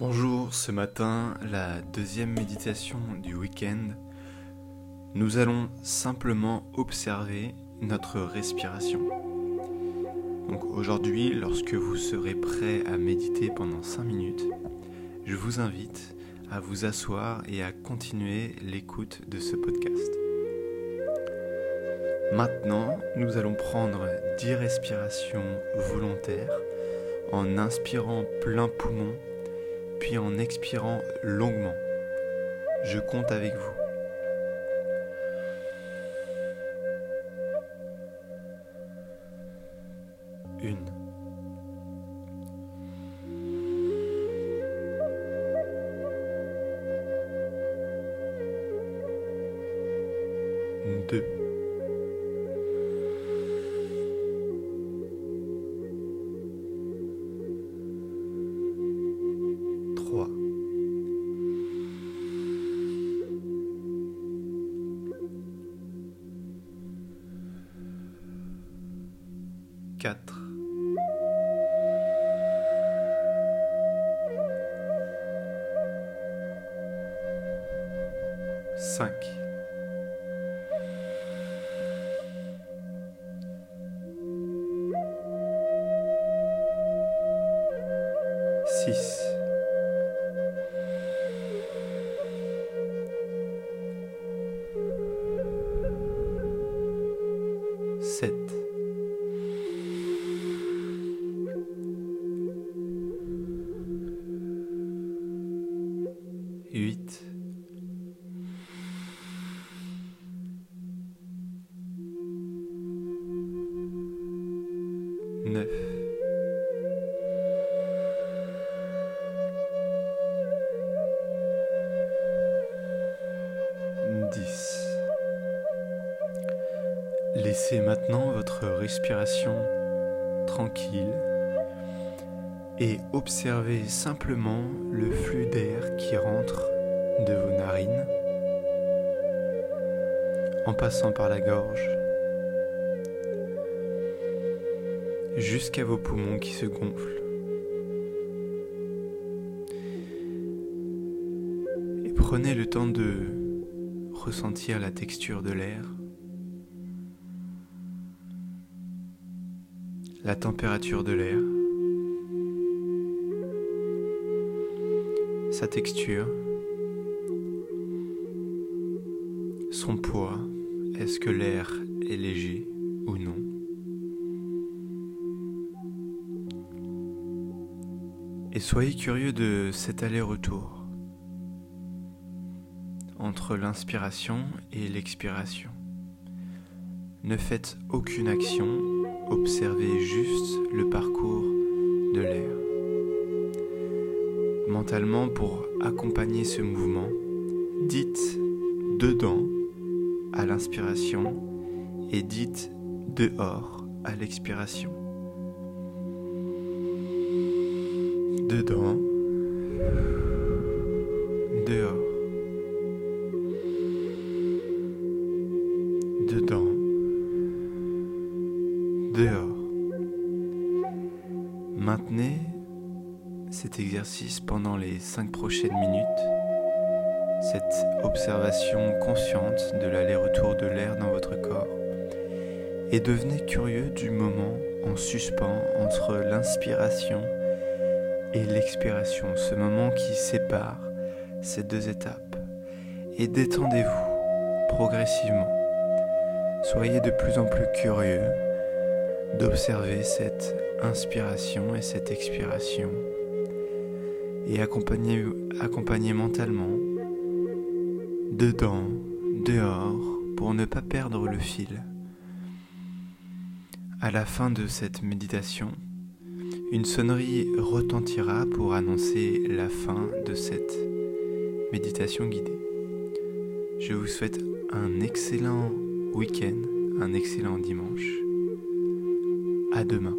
Bonjour, ce matin, la deuxième méditation du week-end, nous allons simplement observer notre respiration. Donc aujourd'hui, lorsque vous serez prêt à méditer pendant 5 minutes, je vous invite à vous asseoir et à continuer l'écoute de ce podcast. Maintenant, nous allons prendre 10 respirations volontaires en inspirant plein poumon puis en expirant longuement. Je compte avec vous. Une. 4. Cinq. 9 10 Laissez maintenant votre respiration tranquille et observez simplement le flux d'air qui rentre de vos narines en passant par la gorge jusqu'à vos poumons qui se gonflent. Et prenez le temps de ressentir la texture de l'air, la température de l'air. sa texture, son poids, est-ce que l'air est léger ou non Et soyez curieux de cet aller-retour entre l'inspiration et l'expiration. Ne faites aucune action, observez juste le parcours de l'air mentalement pour accompagner ce mouvement, dites dedans à l'inspiration et dites dehors à l'expiration. Dedans, dehors, dedans, dehors. Maintenez cet exercice pendant les 5 prochaines minutes, cette observation consciente de l'aller-retour de l'air dans votre corps, et devenez curieux du moment en suspens entre l'inspiration et l'expiration, ce moment qui sépare ces deux étapes. Et détendez-vous progressivement. Soyez de plus en plus curieux d'observer cette inspiration et cette expiration et accompagner, accompagner mentalement, dedans, dehors, pour ne pas perdre le fil. À la fin de cette méditation, une sonnerie retentira pour annoncer la fin de cette méditation guidée. Je vous souhaite un excellent week-end, un excellent dimanche. À demain.